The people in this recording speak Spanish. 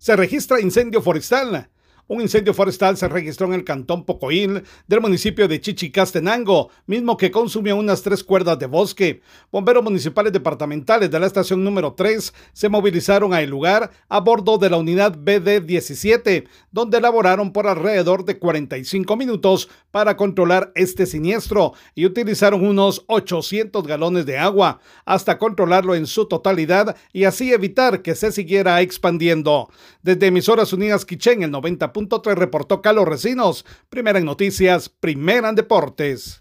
Se registra incendio forestal. Un incendio forestal se registró en el cantón Pocoil del municipio de Chichicastenango, mismo que consumió unas tres cuerdas de bosque. Bomberos municipales departamentales de la estación número 3 se movilizaron al lugar a bordo de la unidad BD-17, donde elaboraron por alrededor de 45 minutos para controlar este siniestro y utilizaron unos 800 galones de agua hasta controlarlo en su totalidad y así evitar que se siguiera expandiendo. Desde Emisoras Unidas Quichén, el 90 reportó Carlos Recinos. Primera en noticias, primera en deportes.